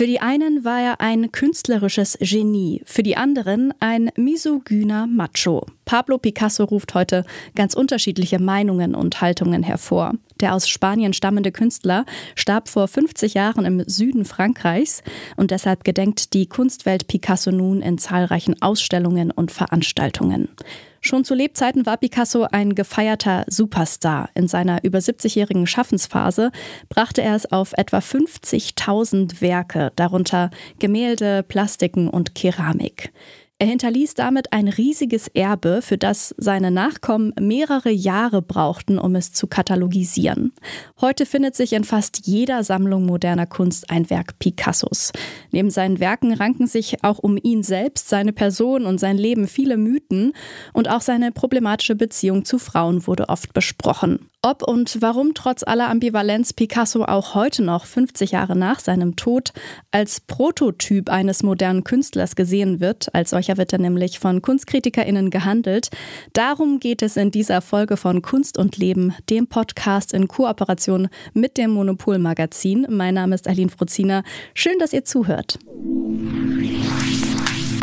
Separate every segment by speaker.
Speaker 1: Für die einen war er ein künstlerisches Genie, für die anderen ein misogyner Macho. Pablo Picasso ruft heute ganz unterschiedliche Meinungen und Haltungen hervor. Der aus Spanien stammende Künstler starb vor 50 Jahren im Süden Frankreichs und deshalb gedenkt die Kunstwelt Picasso nun in zahlreichen Ausstellungen und Veranstaltungen. Schon zu Lebzeiten war Picasso ein gefeierter Superstar. In seiner über 70-jährigen Schaffensphase brachte er es auf etwa 50.000 Werke, darunter Gemälde, Plastiken und Keramik. Er hinterließ damit ein riesiges Erbe, für das seine Nachkommen mehrere Jahre brauchten, um es zu katalogisieren. Heute findet sich in fast jeder Sammlung moderner Kunst ein Werk Picassos. Neben seinen Werken ranken sich auch um ihn selbst, seine Person und sein Leben viele Mythen und auch seine problematische Beziehung zu Frauen wurde oft besprochen. Ob und warum trotz aller Ambivalenz Picasso auch heute noch 50 Jahre nach seinem Tod als Prototyp eines modernen Künstlers gesehen wird, als solcher wird er nämlich von KunstkritikerInnen gehandelt. Darum geht es in dieser Folge von Kunst und Leben, dem Podcast in Kooperation mit dem Monopol Magazin. Mein Name ist Aline Fruzina. Schön, dass ihr zuhört.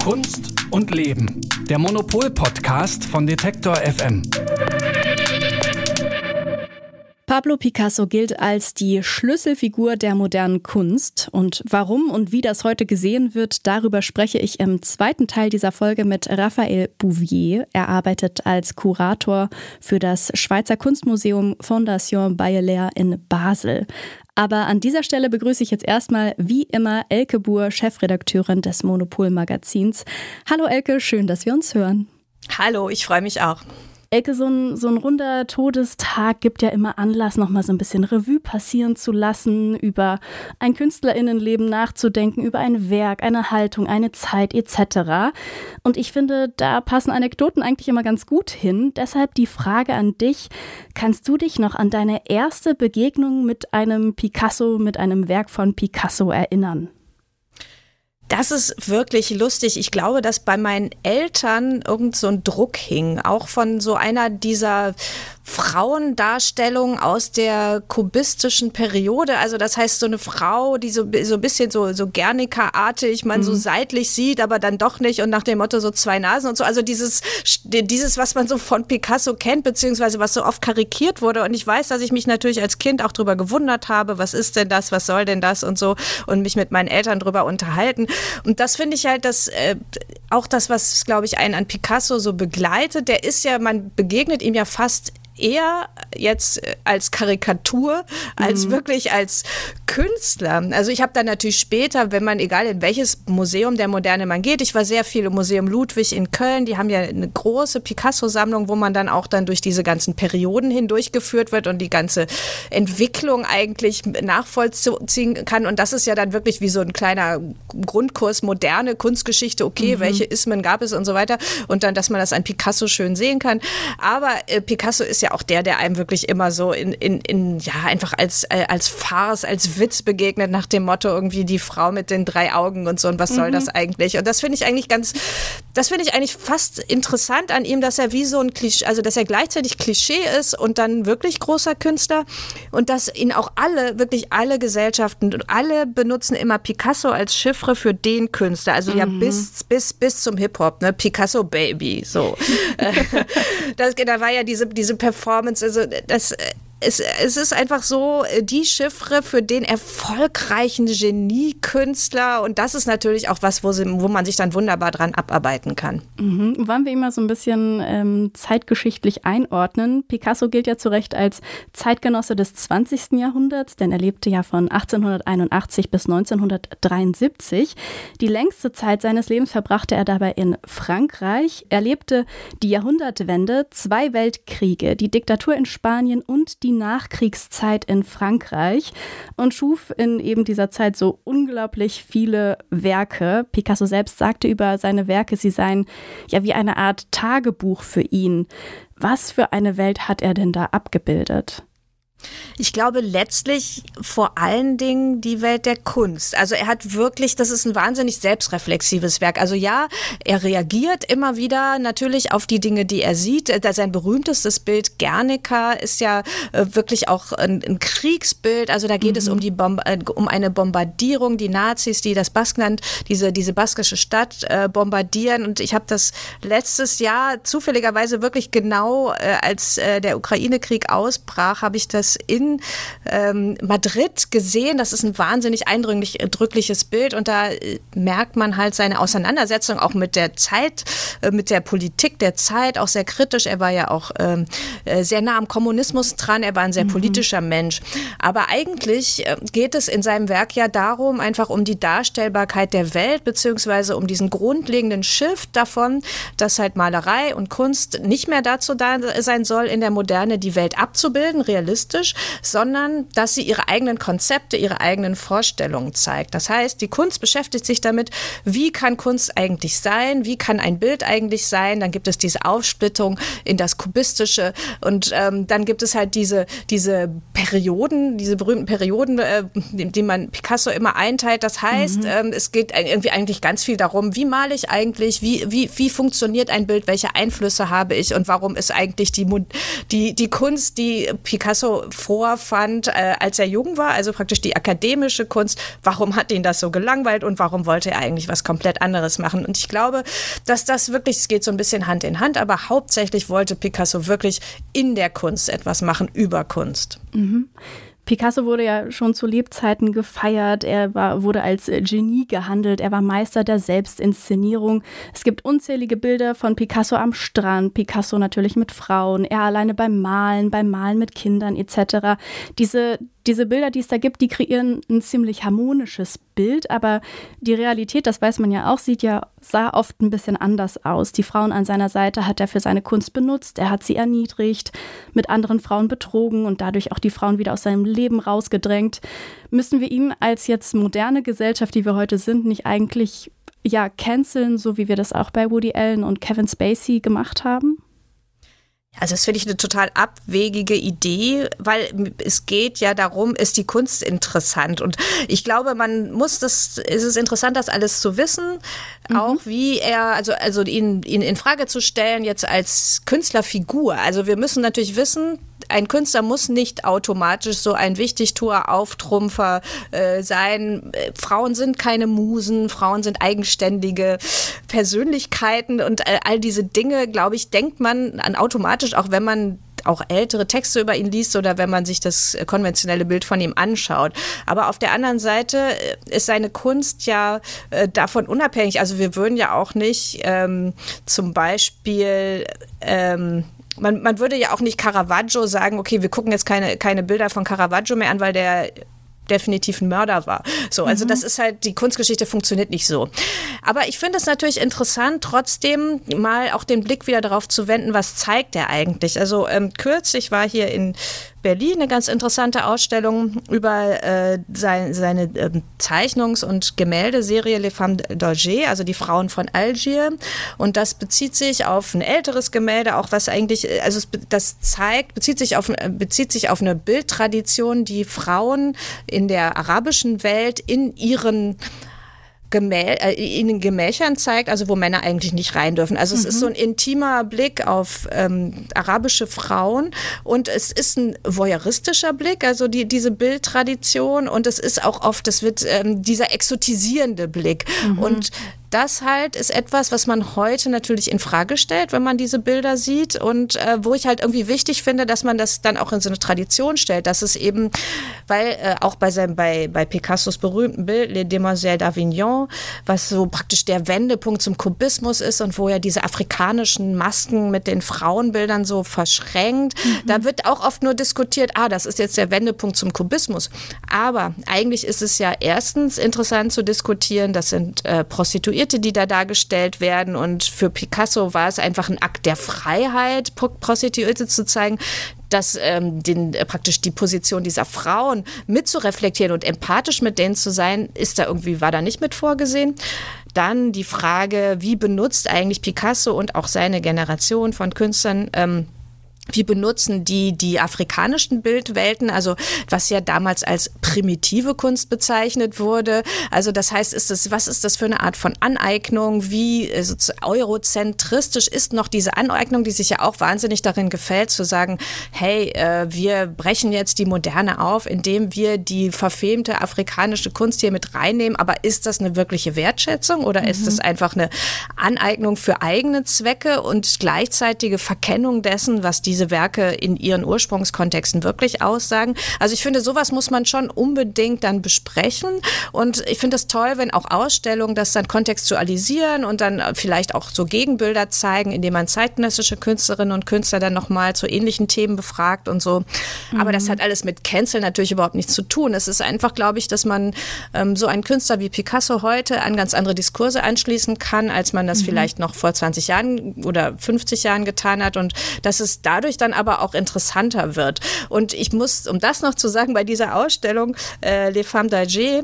Speaker 2: Kunst und Leben, der Monopol-Podcast von Detektor FM.
Speaker 1: Pablo Picasso gilt als die Schlüsselfigur der modernen Kunst. Und warum und wie das heute gesehen wird, darüber spreche ich im zweiten Teil dieser Folge mit Raphael Bouvier. Er arbeitet als Kurator für das Schweizer Kunstmuseum Fondation Bayeler in Basel. Aber an dieser Stelle begrüße ich jetzt erstmal wie immer Elke Buhr, Chefredakteurin des Monopol Magazins. Hallo Elke, schön, dass wir uns hören.
Speaker 3: Hallo, ich freue mich auch.
Speaker 1: Elke, so ein, so ein runder Todestag gibt ja immer Anlass, nochmal so ein bisschen Revue passieren zu lassen, über ein Künstlerinnenleben nachzudenken, über ein Werk, eine Haltung, eine Zeit etc. Und ich finde, da passen Anekdoten eigentlich immer ganz gut hin. Deshalb die Frage an dich, kannst du dich noch an deine erste Begegnung mit einem Picasso, mit einem Werk von Picasso erinnern?
Speaker 3: Das ist wirklich lustig. Ich glaube, dass bei meinen Eltern irgend so ein Druck hing, auch von so einer dieser Frauendarstellung aus der kubistischen Periode. Also das heißt, so eine Frau, die so, so ein bisschen so, so Gernika-artig, man mhm. so seitlich sieht, aber dann doch nicht und nach dem Motto so zwei Nasen und so. Also dieses, dieses, was man so von Picasso kennt, beziehungsweise was so oft karikiert wurde. Und ich weiß, dass ich mich natürlich als Kind auch drüber gewundert habe, was ist denn das, was soll denn das und so und mich mit meinen Eltern drüber unterhalten. Und das finde ich halt, dass äh, auch das, was, glaube ich, einen an Picasso so begleitet, der ist ja, man begegnet ihm ja fast eher jetzt äh, als Karikatur als mhm. wirklich als Künstler. Also ich habe dann natürlich später, wenn man, egal in welches Museum der Moderne man geht, ich war sehr viel im Museum Ludwig in Köln, die haben ja eine große Picasso-Sammlung, wo man dann auch dann durch diese ganzen Perioden hindurchgeführt wird und die ganze Entwicklung eigentlich nachvollziehen kann. Und das ist ja dann wirklich wie so ein kleiner Grundkurs moderne Kunstgeschichte, okay, mhm. welche Ismen gab es und so weiter. Und dann, dass man das an Picasso schön sehen kann. Aber äh, Picasso ist ja ja auch der, der einem wirklich immer so in, in, in ja, einfach als, äh, als Farce, als Witz begegnet, nach dem Motto irgendwie die Frau mit den drei Augen und so und was mhm. soll das eigentlich? Und das finde ich eigentlich ganz, das finde ich eigentlich fast interessant an ihm, dass er wie so ein Klischee, also dass er gleichzeitig Klischee ist und dann wirklich großer Künstler und dass ihn auch alle, wirklich alle Gesellschaften und alle benutzen immer Picasso als Chiffre für den Künstler, also mhm. ja bis, bis, bis zum Hip-Hop, ne? Picasso Baby, so. das, da war ja diese, diese Performance Performance. Also das es, es ist einfach so äh, die Chiffre für den erfolgreichen Geniekünstler und das ist natürlich auch was, wo, sie, wo man sich dann wunderbar dran abarbeiten kann.
Speaker 1: Mhm. Wollen wir immer so ein bisschen ähm, zeitgeschichtlich einordnen? Picasso gilt ja zu Recht als Zeitgenosse des 20. Jahrhunderts, denn er lebte ja von 1881 bis 1973. Die längste Zeit seines Lebens verbrachte er dabei in Frankreich. Er lebte die Jahrhundertwende, zwei Weltkriege, die Diktatur in Spanien und die die Nachkriegszeit in Frankreich und schuf in eben dieser Zeit so unglaublich viele Werke. Picasso selbst sagte über seine Werke, sie seien ja wie eine Art Tagebuch für ihn. Was für eine Welt hat er denn da abgebildet?
Speaker 3: Ich glaube letztlich vor allen Dingen die Welt der Kunst. Also er hat wirklich, das ist ein wahnsinnig selbstreflexives Werk. Also ja, er reagiert immer wieder natürlich auf die Dinge, die er sieht. Sein berühmtestes Bild Guernica ist ja äh, wirklich auch ein, ein Kriegsbild. Also da geht mhm. es um die Bom äh, um eine Bombardierung, die Nazis, die das Baskland, diese diese baskische Stadt äh, bombardieren. Und ich habe das letztes Jahr zufälligerweise wirklich genau äh, als äh, der Ukraine-Krieg ausbrach, habe ich das in ähm, Madrid gesehen. Das ist ein wahnsinnig eindrückliches Bild und da äh, merkt man halt seine Auseinandersetzung auch mit der Zeit, äh, mit der Politik der Zeit, auch sehr kritisch. Er war ja auch ähm, äh, sehr nah am Kommunismus dran. Er war ein sehr mhm. politischer Mensch. Aber eigentlich äh, geht es in seinem Werk ja darum, einfach um die Darstellbarkeit der Welt, beziehungsweise um diesen grundlegenden Shift davon, dass halt Malerei und Kunst nicht mehr dazu da sein soll, in der Moderne die Welt abzubilden, realistisch, sondern dass sie ihre eigenen Konzepte, ihre eigenen Vorstellungen zeigt. Das heißt, die Kunst beschäftigt sich damit, wie kann Kunst eigentlich sein, wie kann ein Bild eigentlich sein. Dann gibt es diese Aufsplittung in das Kubistische und ähm, dann gibt es halt diese, diese Perioden, diese berühmten Perioden, äh, die man Picasso immer einteilt. Das heißt, mhm. ähm, es geht irgendwie eigentlich ganz viel darum, wie male ich eigentlich, wie, wie, wie funktioniert ein Bild, welche Einflüsse habe ich und warum ist eigentlich die, die, die Kunst, die Picasso vorfand, äh, als er jung war, also praktisch die akademische Kunst. Warum hat ihn das so gelangweilt und warum wollte er eigentlich was komplett anderes machen? Und ich glaube, dass das wirklich, es geht so ein bisschen Hand in Hand, aber hauptsächlich wollte Picasso wirklich in der Kunst etwas machen, über Kunst.
Speaker 1: Mhm. Picasso wurde ja schon zu Lebzeiten gefeiert, er war, wurde als äh, Genie gehandelt, er war Meister der Selbstinszenierung. Es gibt unzählige Bilder von Picasso am Strand, Picasso natürlich mit Frauen, er alleine beim Malen, beim Malen mit Kindern etc. Diese diese Bilder, die es da gibt, die kreieren ein ziemlich harmonisches Bild, aber die Realität, das weiß man ja auch, sieht ja, sah oft ein bisschen anders aus. Die Frauen an seiner Seite hat er für seine Kunst benutzt, er hat sie erniedrigt, mit anderen Frauen betrogen und dadurch auch die Frauen wieder aus seinem Leben rausgedrängt. Müssen wir ihn als jetzt moderne Gesellschaft, die wir heute sind, nicht eigentlich ja canceln, so wie wir das auch bei Woody Allen und Kevin Spacey gemacht haben?
Speaker 3: Also das finde ich eine total abwegige Idee, weil es geht ja darum, ist die Kunst interessant. Und ich glaube, man muss das, ist es interessant, das alles zu wissen, mhm. auch wie er, also, also ihn, ihn in Frage zu stellen, jetzt als Künstlerfigur. Also wir müssen natürlich wissen, ein Künstler muss nicht automatisch so ein Wichtigtuer, Auftrumpfer äh, sein. Frauen sind keine Musen, Frauen sind eigenständige Persönlichkeiten und äh, all diese Dinge, glaube ich, denkt man an automatisch, auch wenn man auch ältere Texte über ihn liest oder wenn man sich das konventionelle Bild von ihm anschaut. Aber auf der anderen Seite äh, ist seine Kunst ja äh, davon unabhängig. Also wir würden ja auch nicht ähm, zum Beispiel ähm, man, man würde ja auch nicht Caravaggio sagen, okay, wir gucken jetzt keine, keine Bilder von Caravaggio mehr an, weil der definitiv ein Mörder war. So, also mhm. das ist halt, die Kunstgeschichte funktioniert nicht so. Aber ich finde es natürlich interessant, trotzdem mal auch den Blick wieder darauf zu wenden, was zeigt er eigentlich. Also ähm, kürzlich war hier in Berlin eine ganz interessante Ausstellung über äh, sein, seine äh, Zeichnungs- und Gemäldeserie Les Femmes d'Alger, also die Frauen von Algier. Und das bezieht sich auf ein älteres Gemälde, auch was eigentlich, äh, also das zeigt, bezieht sich auf, äh, bezieht sich auf eine Bildtradition, die Frauen in der arabischen Welt in ihren Gemä äh, in den Gemächern zeigt, also wo Männer eigentlich nicht rein dürfen. Also es mhm. ist so ein intimer Blick auf ähm, arabische Frauen und es ist ein voyeuristischer Blick, also die, diese Bildtradition und es ist auch oft, es wird ähm, dieser exotisierende Blick mhm. und das halt ist etwas, was man heute natürlich in Frage stellt, wenn man diese Bilder sieht und äh, wo ich halt irgendwie wichtig finde, dass man das dann auch in so eine Tradition stellt, dass es eben, weil äh, auch bei seinem bei bei Picassos berühmten Bild Les Demoiselles d'Avignon, was so praktisch der Wendepunkt zum Kubismus ist und wo er diese afrikanischen Masken mit den Frauenbildern so verschränkt, mhm. da wird auch oft nur diskutiert, ah, das ist jetzt der Wendepunkt zum Kubismus, aber eigentlich ist es ja erstens interessant zu diskutieren, das sind äh, Prostituierte Prostituierte, die da dargestellt werden. Und für Picasso war es einfach ein Akt der Freiheit, Prostituierte zu zeigen dass ähm, den, äh, praktisch die Position dieser Frauen mitzureflektieren und empathisch mit denen zu sein, ist da irgendwie, war da nicht mit vorgesehen. Dann die Frage, wie benutzt eigentlich Picasso und auch seine Generation von Künstlern ähm, wie benutzen die die afrikanischen Bildwelten, also was ja damals als primitive Kunst bezeichnet wurde. Also das heißt, ist das, was ist das für eine Art von Aneignung? Wie also eurozentristisch ist noch diese Aneignung, die sich ja auch wahnsinnig darin gefällt, zu sagen, hey, äh, wir brechen jetzt die Moderne auf, indem wir die verfemte afrikanische Kunst hier mit reinnehmen. Aber ist das eine wirkliche Wertschätzung oder mhm. ist das einfach eine Aneignung für eigene Zwecke und gleichzeitige Verkennung dessen, was die diese Werke in ihren Ursprungskontexten wirklich aussagen. Also ich finde, sowas muss man schon unbedingt dann besprechen. Und ich finde es toll, wenn auch Ausstellungen das dann kontextualisieren und dann vielleicht auch so Gegenbilder zeigen, indem man zeitgenössische Künstlerinnen und Künstler dann nochmal zu ähnlichen Themen befragt und so. Mhm. Aber das mhm. hat alles mit Cancel natürlich überhaupt nichts zu tun. Es ist einfach, glaube ich, dass man ähm, so einen Künstler wie Picasso heute an ganz andere Diskurse anschließen kann, als man das mhm. vielleicht noch vor 20 Jahren oder 50 Jahren getan hat. Und dass es dadurch dadurch dann aber auch interessanter wird. Und ich muss, um das noch zu sagen, bei dieser Ausstellung äh, Les Femmes d'Alger,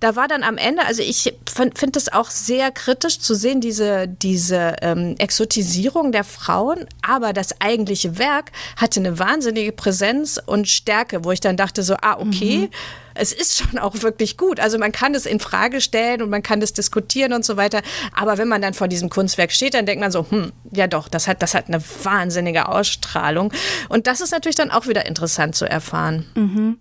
Speaker 3: da war dann am Ende, also ich finde es auch sehr kritisch zu sehen, diese, diese ähm, Exotisierung der Frauen, aber das eigentliche Werk hatte eine wahnsinnige Präsenz und Stärke, wo ich dann dachte so, ah, okay, mhm es ist schon auch wirklich gut. Also man kann es in Frage stellen und man kann es diskutieren und so weiter. Aber wenn man dann vor diesem Kunstwerk steht, dann denkt man so, hm, ja doch, das hat, das hat eine wahnsinnige Ausstrahlung. Und das ist natürlich dann auch wieder interessant zu erfahren.
Speaker 1: Mhm.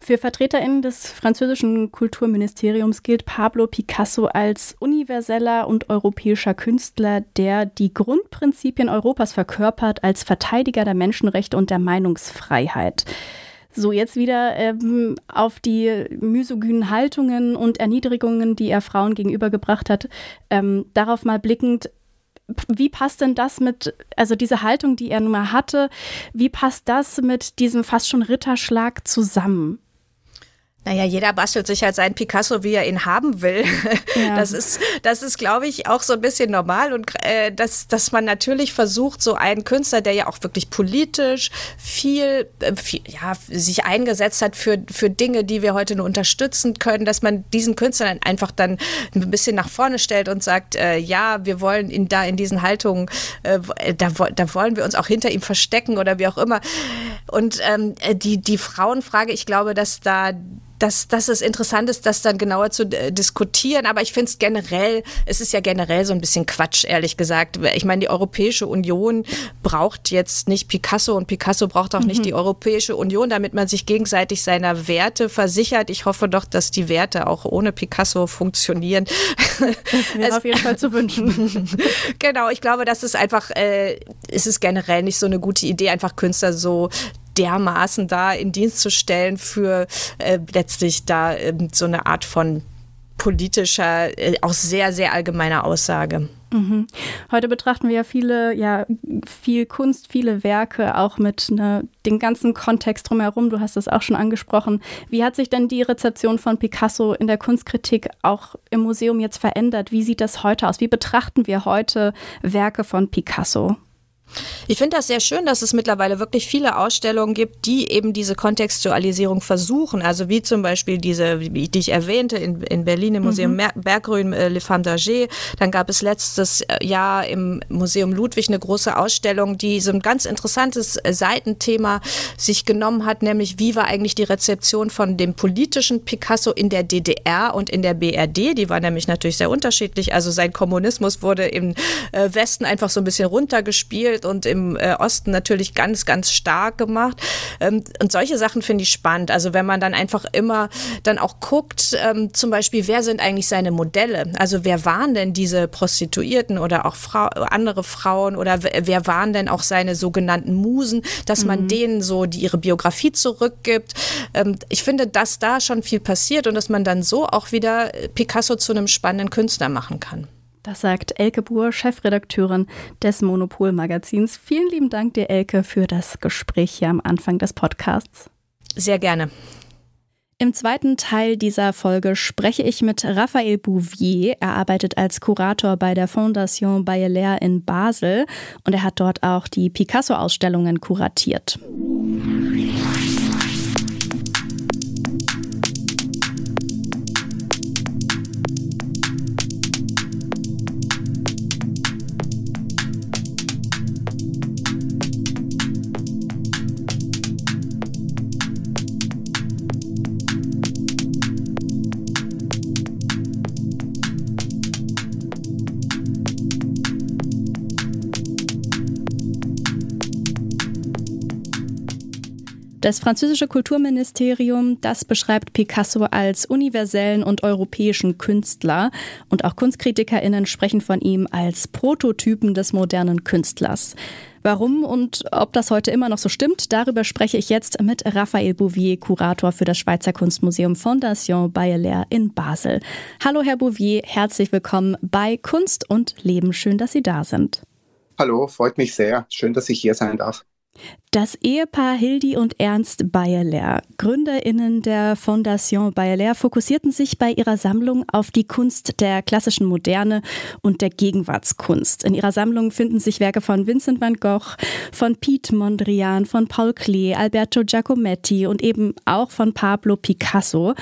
Speaker 1: Für VertreterInnen des französischen Kulturministeriums gilt Pablo Picasso als universeller und europäischer Künstler, der die Grundprinzipien Europas verkörpert als Verteidiger der Menschenrechte und der Meinungsfreiheit. So, jetzt wieder ähm, auf die misogynen Haltungen und Erniedrigungen, die er Frauen gegenübergebracht hat, ähm, darauf mal blickend, wie passt denn das mit, also diese Haltung, die er nun mal hatte, wie passt das mit diesem fast schon Ritterschlag zusammen?
Speaker 3: Naja, jeder bastelt sich halt seinen Picasso, wie er ihn haben will. Ja. Das ist, das ist, glaube ich, auch so ein bisschen normal und äh, dass, dass man natürlich versucht, so einen Künstler, der ja auch wirklich politisch viel, äh, viel ja, sich eingesetzt hat für, für Dinge, die wir heute nur unterstützen können, dass man diesen Künstler dann einfach dann ein bisschen nach vorne stellt und sagt, äh, ja, wir wollen ihn da in diesen Haltungen, äh, da, da wollen wir uns auch hinter ihm verstecken oder wie auch immer. Und ähm, die, die Frauenfrage, ich glaube, dass da dass, dass es interessant ist, das dann genauer zu äh, diskutieren. Aber ich finde es generell, es ist ja generell so ein bisschen Quatsch, ehrlich gesagt. Ich meine, die Europäische Union braucht jetzt nicht Picasso und Picasso braucht auch mhm. nicht die Europäische Union, damit man sich gegenseitig seiner Werte versichert. Ich hoffe doch, dass die Werte auch ohne Picasso funktionieren.
Speaker 1: Das wäre auf jeden Fall zu wünschen.
Speaker 3: genau, ich glaube, das ist einfach, äh, es ist generell nicht so eine gute Idee, einfach Künstler so dermaßen da in Dienst zu stellen für äh, letztlich da äh, so eine Art von politischer, äh, auch sehr, sehr allgemeiner Aussage.
Speaker 1: Mhm. Heute betrachten wir ja viele, ja, viel Kunst, viele Werke, auch mit ne, dem ganzen Kontext drumherum. Du hast es auch schon angesprochen. Wie hat sich denn die Rezeption von Picasso in der Kunstkritik auch im Museum jetzt verändert? Wie sieht das heute aus? Wie betrachten wir heute Werke von Picasso?
Speaker 3: Ich finde das sehr schön, dass es mittlerweile wirklich viele Ausstellungen gibt, die eben diese Kontextualisierung versuchen. Also wie zum Beispiel diese, die ich erwähnte, in, in Berlin im Museum mhm. Berggrün äh, Le Femme d'Arger. Dann gab es letztes äh, Jahr im Museum Ludwig eine große Ausstellung, die so ein ganz interessantes äh, Seitenthema sich genommen hat, nämlich wie war eigentlich die Rezeption von dem politischen Picasso in der DDR und in der BRD. Die war nämlich natürlich sehr unterschiedlich. Also sein Kommunismus wurde im äh, Westen einfach so ein bisschen runtergespielt und im äh, Osten natürlich ganz, ganz stark gemacht. Ähm, und solche Sachen finde ich spannend. Also wenn man dann einfach immer dann auch guckt, ähm, zum Beispiel, wer sind eigentlich seine Modelle? Also wer waren denn diese Prostituierten oder auch Frau, andere Frauen oder wer waren denn auch seine sogenannten Musen, dass man mhm. denen so die, ihre Biografie zurückgibt. Ähm, ich finde, dass da schon viel passiert und dass man dann so auch wieder Picasso zu einem spannenden Künstler machen kann.
Speaker 1: Das sagt Elke Buhr, Chefredakteurin des Monopol-Magazins. Vielen lieben Dank dir, Elke, für das Gespräch hier am Anfang des Podcasts.
Speaker 3: Sehr gerne.
Speaker 1: Im zweiten Teil dieser Folge spreche ich mit Raphael Bouvier. Er arbeitet als Kurator bei der Fondation Bayeler in Basel und er hat dort auch die Picasso-Ausstellungen kuratiert. Das französische Kulturministerium, das beschreibt Picasso als universellen und europäischen Künstler und auch KunstkritikerInnen sprechen von ihm als Prototypen des modernen Künstlers. Warum und ob das heute immer noch so stimmt, darüber spreche ich jetzt mit Raphael Bouvier, Kurator für das Schweizer Kunstmuseum Fondation Bayeler in Basel. Hallo Herr Bouvier, herzlich willkommen bei Kunst und Leben. Schön, dass Sie da sind.
Speaker 4: Hallo, freut mich sehr. Schön, dass ich hier sein darf.
Speaker 1: Das Ehepaar Hildi und Ernst Bayeler, GründerInnen der Fondation Bayeler, fokussierten sich bei ihrer Sammlung auf die Kunst der klassischen Moderne und der Gegenwartskunst. In ihrer Sammlung finden sich Werke von Vincent van Gogh, von Piet Mondrian, von Paul Klee, Alberto Giacometti und eben auch von Pablo Picasso.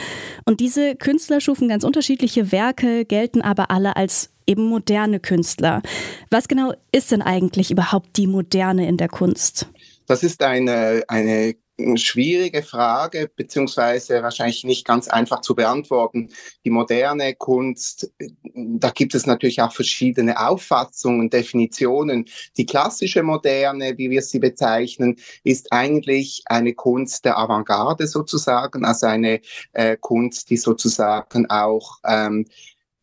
Speaker 1: Und diese Künstler schufen ganz unterschiedliche Werke, gelten aber alle als eben moderne Künstler. Was genau ist denn eigentlich überhaupt die Moderne in der Kunst?
Speaker 4: Das ist eine, eine schwierige Frage, beziehungsweise wahrscheinlich nicht ganz einfach zu beantworten. Die moderne Kunst, da gibt es natürlich auch verschiedene Auffassungen, Definitionen. Die klassische Moderne, wie wir sie bezeichnen, ist eigentlich eine Kunst der Avantgarde sozusagen, also eine äh, Kunst, die sozusagen auch ähm,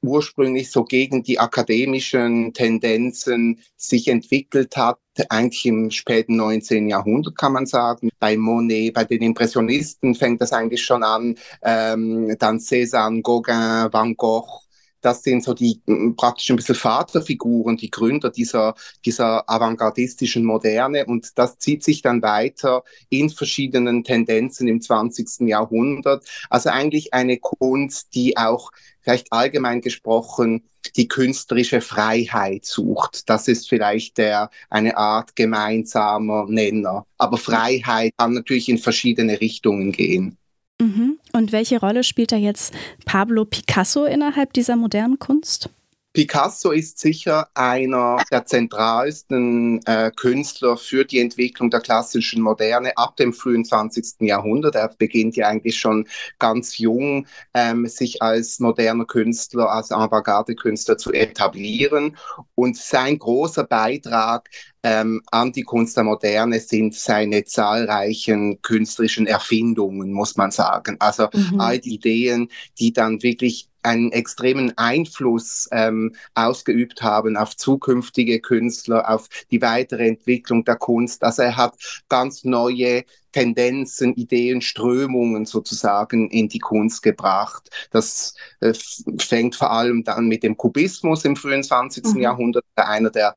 Speaker 4: ursprünglich so gegen die akademischen Tendenzen sich entwickelt hat, eigentlich im späten 19. Jahrhundert kann man sagen. Bei Monet, bei den Impressionisten fängt das eigentlich schon an, ähm, dann Cézanne, Gauguin, Van Gogh, das sind so die praktisch ein bisschen Vaterfiguren, die Gründer dieser, dieser avantgardistischen Moderne und das zieht sich dann weiter in verschiedenen Tendenzen im 20. Jahrhundert. Also eigentlich eine Kunst, die auch vielleicht allgemein gesprochen die künstlerische Freiheit sucht. Das ist vielleicht der, eine Art gemeinsamer Nenner. Aber Freiheit kann natürlich in verschiedene Richtungen gehen.
Speaker 1: Mhm. Und welche Rolle spielt da jetzt Pablo Picasso innerhalb dieser modernen Kunst?
Speaker 4: Picasso ist sicher einer der zentralsten äh, Künstler für die Entwicklung der klassischen Moderne ab dem frühen 20. Jahrhundert. Er beginnt ja eigentlich schon ganz jung, ähm, sich als moderner Künstler, als Avantgarde-Künstler zu etablieren. Und sein großer Beitrag ähm, an die Kunst der Moderne sind seine zahlreichen künstlerischen Erfindungen, muss man sagen. Also mhm. all die Ideen, die dann wirklich einen extremen Einfluss ähm, ausgeübt haben auf zukünftige Künstler, auf die weitere Entwicklung der Kunst. Also er hat ganz neue Tendenzen, Ideen, Strömungen sozusagen in die Kunst gebracht. Das äh, fängt vor allem dann mit dem Kubismus im frühen 20. Mhm. Jahrhundert, einer der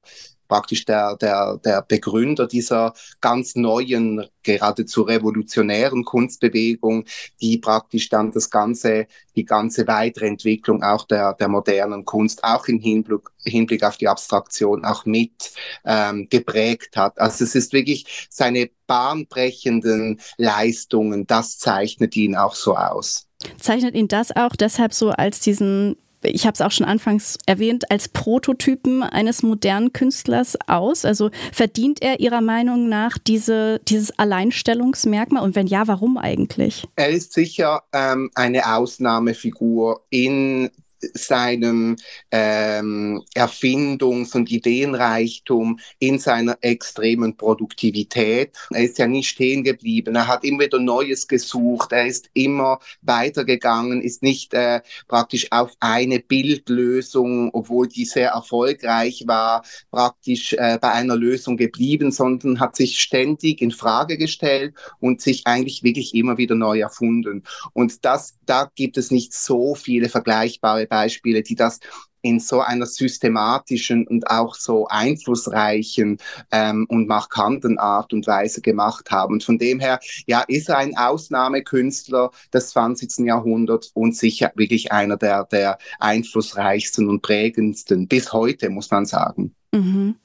Speaker 4: praktisch der, der, der Begründer dieser ganz neuen, geradezu revolutionären Kunstbewegung, die praktisch dann das ganze, die ganze weitere Entwicklung auch der, der modernen Kunst, auch im Hinblick, Hinblick auf die Abstraktion, auch mit ähm, geprägt hat. Also es ist wirklich seine bahnbrechenden Leistungen, das zeichnet ihn auch so aus.
Speaker 1: Zeichnet ihn das auch deshalb so als diesen ich habe es auch schon anfangs erwähnt, als Prototypen eines modernen Künstlers aus? Also verdient er Ihrer Meinung nach diese, dieses Alleinstellungsmerkmal? Und wenn ja, warum eigentlich?
Speaker 4: Er ist sicher ähm, eine Ausnahmefigur in seinem ähm, Erfindungs- und Ideenreichtum, in seiner extremen Produktivität. Er ist ja nie stehen geblieben. Er hat immer wieder Neues gesucht. Er ist immer weitergegangen, ist nicht äh, praktisch auf eine Bildlösung, obwohl die sehr erfolgreich war, praktisch äh, bei einer Lösung geblieben, sondern hat sich ständig in Frage gestellt und sich eigentlich wirklich immer wieder neu erfunden. Und das, da gibt es nicht so viele vergleichbare Beispiele, die das in so einer systematischen und auch so einflussreichen ähm, und markanten Art und Weise gemacht haben. Und von dem her, ja, ist er ein Ausnahmekünstler des 20. Jahrhunderts und sicher wirklich einer der, der einflussreichsten und prägendsten bis heute, muss man sagen.
Speaker 1: Mhm.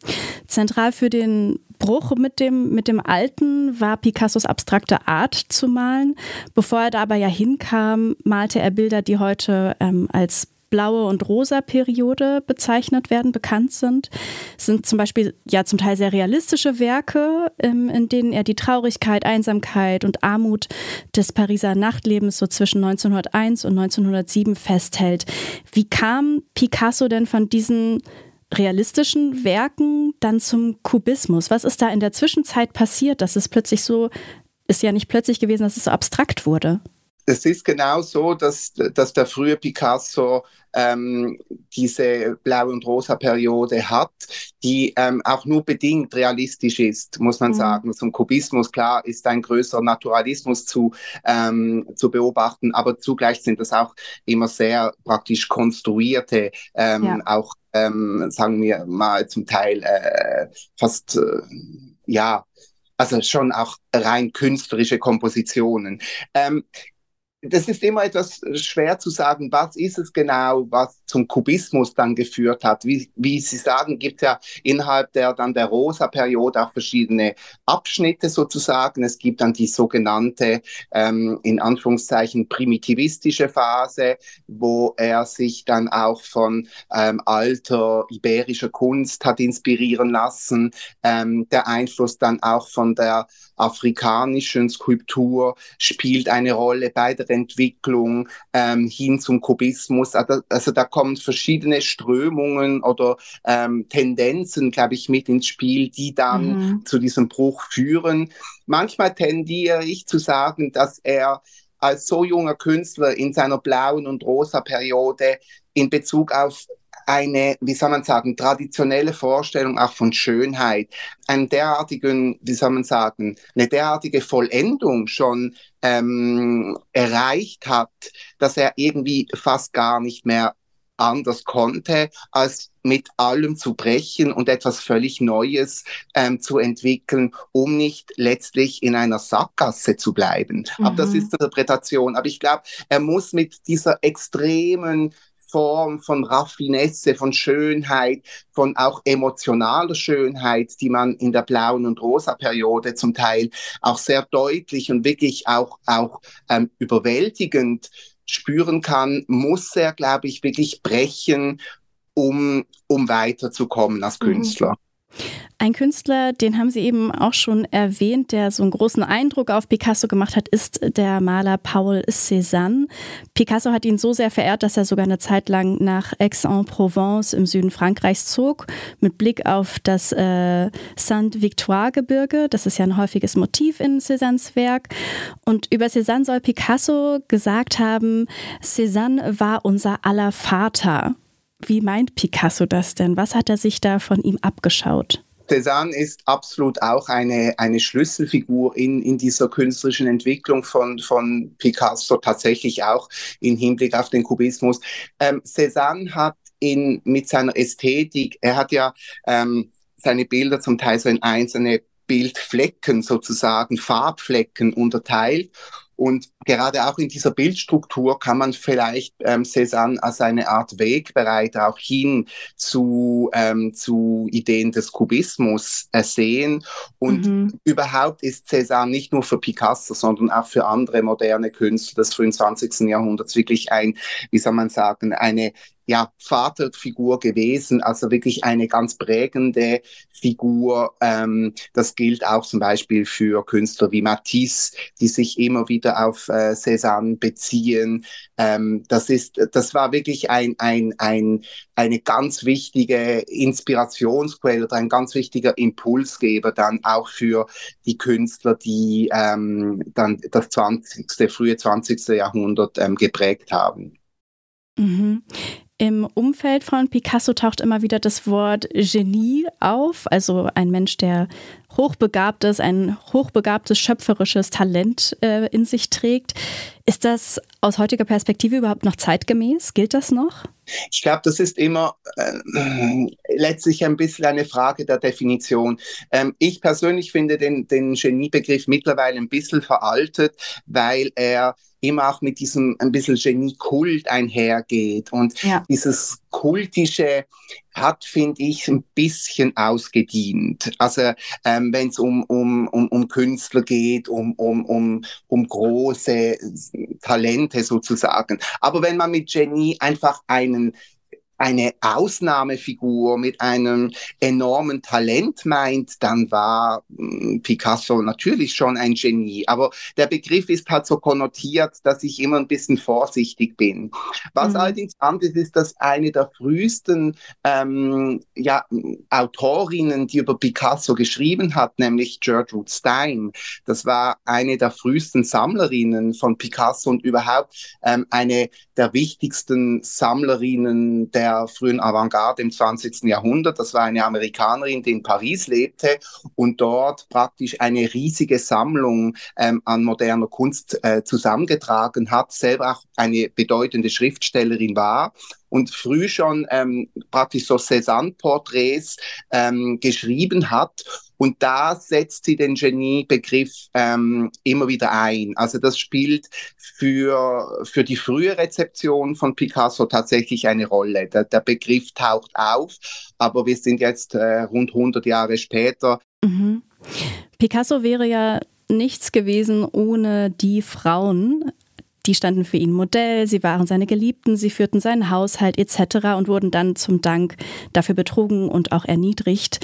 Speaker 1: Zentral für den Bruch mit dem, mit dem Alten war Picassos abstrakte Art zu malen. Bevor er da aber ja hinkam, malte er Bilder, die heute ähm, als blaue und rosa Periode bezeichnet werden, bekannt sind. Es sind zum Beispiel ja zum Teil sehr realistische Werke, ähm, in denen er die Traurigkeit, Einsamkeit und Armut des Pariser Nachtlebens so zwischen 1901 und 1907 festhält. Wie kam Picasso denn von diesen realistischen Werken dann zum Kubismus? Was ist da in der Zwischenzeit passiert, dass es plötzlich so ist ja nicht plötzlich gewesen, dass es so abstrakt wurde.
Speaker 4: Es ist genau so, dass, dass der frühe Picasso ähm, diese blaue und rosa Periode hat, die ähm, auch nur bedingt realistisch ist, muss man mhm. sagen. Zum Kubismus, klar, ist ein größerer Naturalismus zu, ähm, zu beobachten, aber zugleich sind das auch immer sehr praktisch konstruierte, ähm, ja. auch, ähm, sagen wir mal, zum Teil äh, fast, äh, ja, also schon auch rein künstlerische Kompositionen. Ähm, das ist immer etwas schwer zu sagen, was ist es genau, was zum Kubismus dann geführt hat. Wie, wie Sie sagen, gibt es ja innerhalb der dann der Rosa-Periode auch verschiedene Abschnitte sozusagen. Es gibt dann die sogenannte, ähm, in Anführungszeichen, primitivistische Phase, wo er sich dann auch von ähm, alter iberischer Kunst hat inspirieren lassen. Ähm, der Einfluss dann auch von der afrikanischen Skulptur spielt eine Rolle bei der Entwicklung ähm, hin zum Kubismus. Also, also, da kommen verschiedene Strömungen oder ähm, Tendenzen, glaube ich, mit ins Spiel, die dann mhm. zu diesem Bruch führen. Manchmal tendiere ich zu sagen, dass er als so junger Künstler in seiner blauen und rosa Periode in Bezug auf eine, wie soll man sagen, traditionelle Vorstellung auch von Schönheit, einen derartigen, wie soll man sagen, eine derartige Vollendung schon ähm, erreicht hat, dass er irgendwie fast gar nicht mehr anders konnte, als mit allem zu brechen und etwas völlig Neues ähm, zu entwickeln, um nicht letztlich in einer Sackgasse zu bleiben. Mhm. Aber das mhm. ist die Interpretation. Aber ich glaube, er muss mit dieser extremen Form von Raffinesse, von Schönheit, von auch emotionaler Schönheit, die man in der blauen und rosa Periode zum Teil auch sehr deutlich und wirklich auch, auch ähm, überwältigend spüren kann, muss er, glaube ich, wirklich brechen, um, um weiterzukommen als mhm.
Speaker 1: Ein Künstler, den haben Sie eben auch schon erwähnt, der so einen großen Eindruck auf Picasso gemacht hat, ist der Maler Paul Cézanne. Picasso hat ihn so sehr verehrt, dass er sogar eine Zeit lang nach Aix-en-Provence im Süden Frankreichs zog, mit Blick auf das äh, Sainte-Victoire-Gebirge. Das ist ja ein häufiges Motiv in Cézannes Werk. Und über Cézanne soll Picasso gesagt haben, Cézanne war unser aller Vater. Wie meint Picasso das denn? Was hat er sich da von ihm abgeschaut?
Speaker 4: Cézanne ist absolut auch eine, eine Schlüsselfigur in, in dieser künstlerischen Entwicklung von, von Picasso, tatsächlich auch im Hinblick auf den Kubismus. Ähm, Cézanne hat in, mit seiner Ästhetik, er hat ja ähm, seine Bilder zum Teil so in einzelne Bildflecken sozusagen, Farbflecken unterteilt. Und gerade auch in dieser Bildstruktur kann man vielleicht ähm, Cézanne als eine Art Wegbereiter auch hin zu, ähm, zu Ideen des Kubismus äh, sehen. Und mhm. überhaupt ist Cézanne nicht nur für Picasso, sondern auch für andere moderne Künstler des frühen 20. Jahrhunderts wirklich ein, wie soll man sagen, eine ja, Vaterfigur gewesen, also wirklich eine ganz prägende Figur. Ähm, das gilt auch zum Beispiel für Künstler wie Matisse, die sich immer wieder auf äh, Cézanne beziehen. Ähm, das ist, das war wirklich ein, ein, ein, eine ganz wichtige Inspirationsquelle oder ein ganz wichtiger Impulsgeber dann auch für die Künstler, die ähm, dann das 20., frühe 20. Jahrhundert ähm, geprägt haben.
Speaker 1: Mhm. Im Umfeld von Picasso taucht immer wieder das Wort Genie auf, also ein Mensch, der hochbegabt ist, ein hochbegabtes schöpferisches Talent äh, in sich trägt. Ist das aus heutiger Perspektive überhaupt noch zeitgemäß? Gilt das noch?
Speaker 4: Ich glaube, das ist immer äh, letztlich ein bisschen eine Frage der Definition. Ähm, ich persönlich finde den, den Geniebegriff mittlerweile ein bisschen veraltet, weil er immer auch mit diesem ein bisschen Genie-Kult einhergeht. Und ja. dieses Kultische hat, finde ich, ein bisschen ausgedient. Also ähm, wenn es um, um, um, um Künstler geht, um, um, um, um große Talente sozusagen. Aber wenn man mit Genie einfach einen eine Ausnahmefigur mit einem enormen Talent meint, dann war hm, Picasso natürlich schon ein Genie. Aber der Begriff ist halt so konnotiert, dass ich immer ein bisschen vorsichtig bin. Was mhm. allerdings anders ist, dass eine der frühesten ähm, ja, Autorinnen, die über Picasso geschrieben hat, nämlich Gertrude Stein, das war eine der frühesten Sammlerinnen von Picasso und überhaupt ähm, eine der wichtigsten Sammlerinnen der der frühen Avantgarde im 20. Jahrhundert. Das war eine Amerikanerin, die in Paris lebte und dort praktisch eine riesige Sammlung ähm, an moderner Kunst äh, zusammengetragen hat, selber auch eine bedeutende Schriftstellerin war und früh schon ähm, praktisch so Cézanne-Porträts ähm, geschrieben hat. Und da setzt sie den Genie-Begriff ähm, immer wieder ein. Also das spielt für, für die frühe Rezeption von Picasso tatsächlich eine Rolle. Der, der Begriff taucht auf, aber wir sind jetzt äh, rund 100 Jahre später.
Speaker 1: Mhm. Picasso wäre ja nichts gewesen ohne die Frauen. Die standen für ihn Modell, sie waren seine Geliebten, sie führten seinen Haushalt etc. und wurden dann zum Dank dafür betrogen und auch erniedrigt.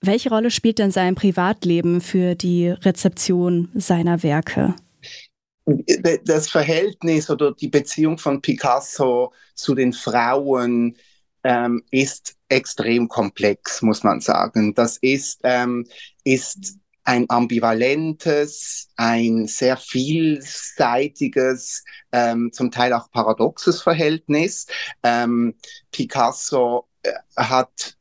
Speaker 1: Welche Rolle spielt denn sein Privatleben für die Rezeption seiner Werke?
Speaker 4: Das Verhältnis oder die Beziehung von Picasso zu den Frauen ähm, ist extrem komplex, muss man sagen. Das ist, ähm, ist ein ambivalentes, ein sehr vielseitiges, ähm, zum Teil auch paradoxes Verhältnis. Ähm, Picasso äh, hat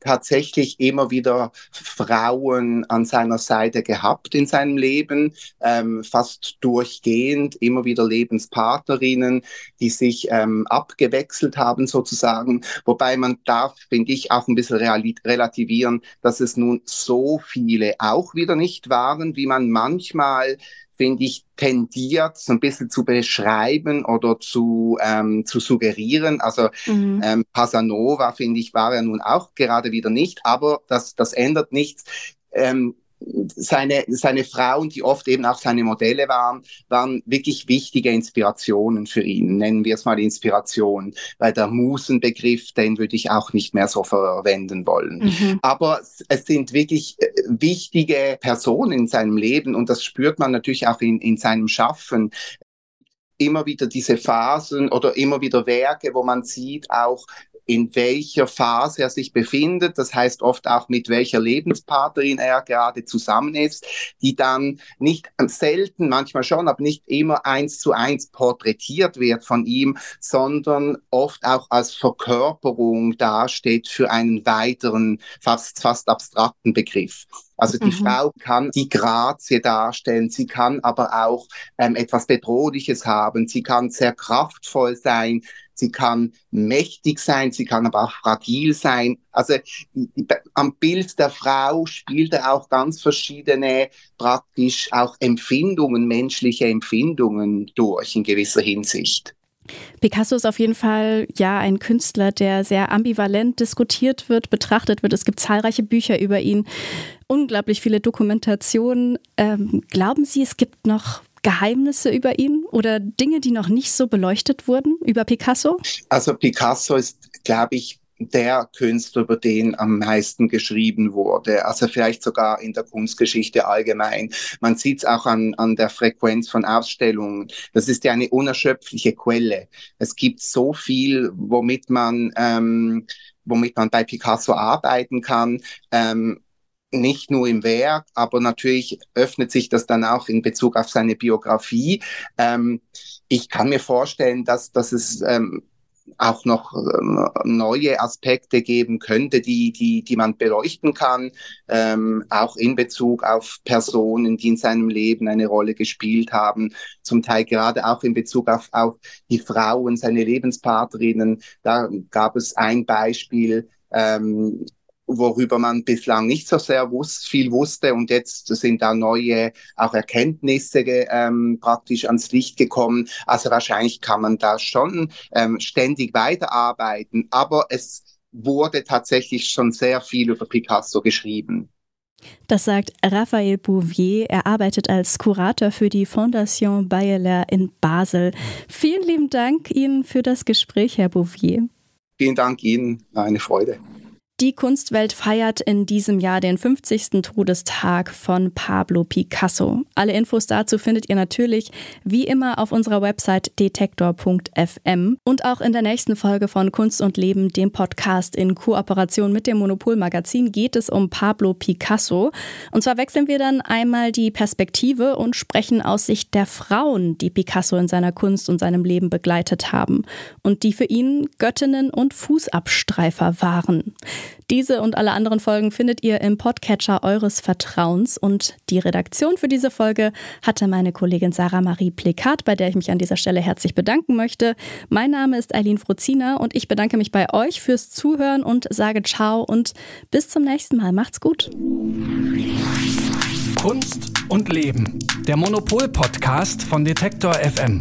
Speaker 4: tatsächlich immer wieder Frauen an seiner Seite gehabt in seinem Leben, ähm, fast durchgehend, immer wieder Lebenspartnerinnen, die sich ähm, abgewechselt haben sozusagen. Wobei man darf, finde ich, auch ein bisschen relativieren, dass es nun so viele auch wieder nicht waren, wie man manchmal finde ich, tendiert, so ein bisschen zu beschreiben oder zu, ähm, zu suggerieren. Also mhm. ähm, Casanova, finde ich, war er nun auch gerade wieder nicht, aber das, das ändert nichts. Ähm, seine, seine Frauen, die oft eben auch seine Modelle waren, waren wirklich wichtige Inspirationen für ihn. Nennen wir es mal Inspiration, weil der Musenbegriff, den würde ich auch nicht mehr so verwenden wollen. Mhm. Aber es sind wirklich äh, wichtige Personen in seinem Leben und das spürt man natürlich auch in, in seinem Schaffen immer wieder diese Phasen oder immer wieder Werke, wo man sieht auch, in welcher Phase er sich befindet, das heißt oft auch mit welcher Lebenspartnerin er gerade zusammen ist, die dann nicht selten, manchmal schon, aber nicht immer eins zu eins porträtiert wird von ihm, sondern oft auch als Verkörperung dasteht für einen weiteren, fast, fast abstrakten Begriff. Also die mhm. Frau kann die Grazie darstellen, sie kann aber auch ähm, etwas Bedrohliches haben, sie kann sehr kraftvoll sein, sie kann mächtig sein, sie kann aber auch fragil sein. Also am Bild der Frau spielt er auch ganz verschiedene praktisch auch Empfindungen, menschliche Empfindungen durch in gewisser Hinsicht.
Speaker 1: Picasso ist auf jeden Fall ja ein Künstler, der sehr ambivalent diskutiert wird, betrachtet wird. Es gibt zahlreiche Bücher über ihn, unglaublich viele Dokumentationen. Ähm, glauben Sie, es gibt noch Geheimnisse über ihn oder Dinge, die noch nicht so beleuchtet wurden über Picasso?
Speaker 4: Also Picasso ist, glaube ich, der Künstler, über den am meisten geschrieben wurde. Also vielleicht sogar in der Kunstgeschichte allgemein. Man sieht es auch an, an der Frequenz von Ausstellungen. Das ist ja eine unerschöpfliche Quelle. Es gibt so viel, womit man, ähm, womit man bei Picasso arbeiten kann. Ähm, nicht nur im Werk, aber natürlich öffnet sich das dann auch in Bezug auf seine Biografie. Ähm, ich kann mir vorstellen, dass, dass es ähm, auch noch ähm, neue Aspekte geben könnte, die, die, die man beleuchten kann, ähm, auch in Bezug auf Personen, die in seinem Leben eine Rolle gespielt haben, zum Teil gerade auch in Bezug auf, auf die Frauen, seine Lebenspartnerinnen. Da gab es ein Beispiel, ähm, worüber man bislang nicht so sehr wus viel wusste und jetzt sind da neue auch Erkenntnisse ähm, praktisch ans Licht gekommen. Also wahrscheinlich kann man da schon ähm, ständig weiterarbeiten, aber es wurde tatsächlich schon sehr viel über Picasso geschrieben.
Speaker 1: Das sagt Raphael Bouvier. Er arbeitet als Kurator für die Fondation Bayeler in Basel. Vielen lieben Dank Ihnen für das Gespräch, Herr Bouvier.
Speaker 4: Vielen Dank Ihnen, eine Freude.
Speaker 1: Die Kunstwelt feiert in diesem Jahr den 50. Todestag von Pablo Picasso. Alle Infos dazu findet ihr natürlich wie immer auf unserer Website detektor.fm und auch in der nächsten Folge von Kunst und Leben, dem Podcast in Kooperation mit dem Monopol Magazin, geht es um Pablo Picasso. Und zwar wechseln wir dann einmal die Perspektive und sprechen aus Sicht der Frauen, die Picasso in seiner Kunst und seinem Leben begleitet haben und die für ihn Göttinnen und Fußabstreifer waren. Diese und alle anderen Folgen findet ihr im Podcatcher eures Vertrauens und die Redaktion für diese Folge hatte meine Kollegin Sarah Marie Plekat, bei der ich mich an dieser Stelle herzlich bedanken möchte. Mein Name ist Eileen Fruzina und ich bedanke mich bei euch fürs Zuhören und sage ciao und bis zum nächsten Mal. Macht's gut.
Speaker 2: Kunst und Leben. Der Monopol-Podcast von Detektor FM.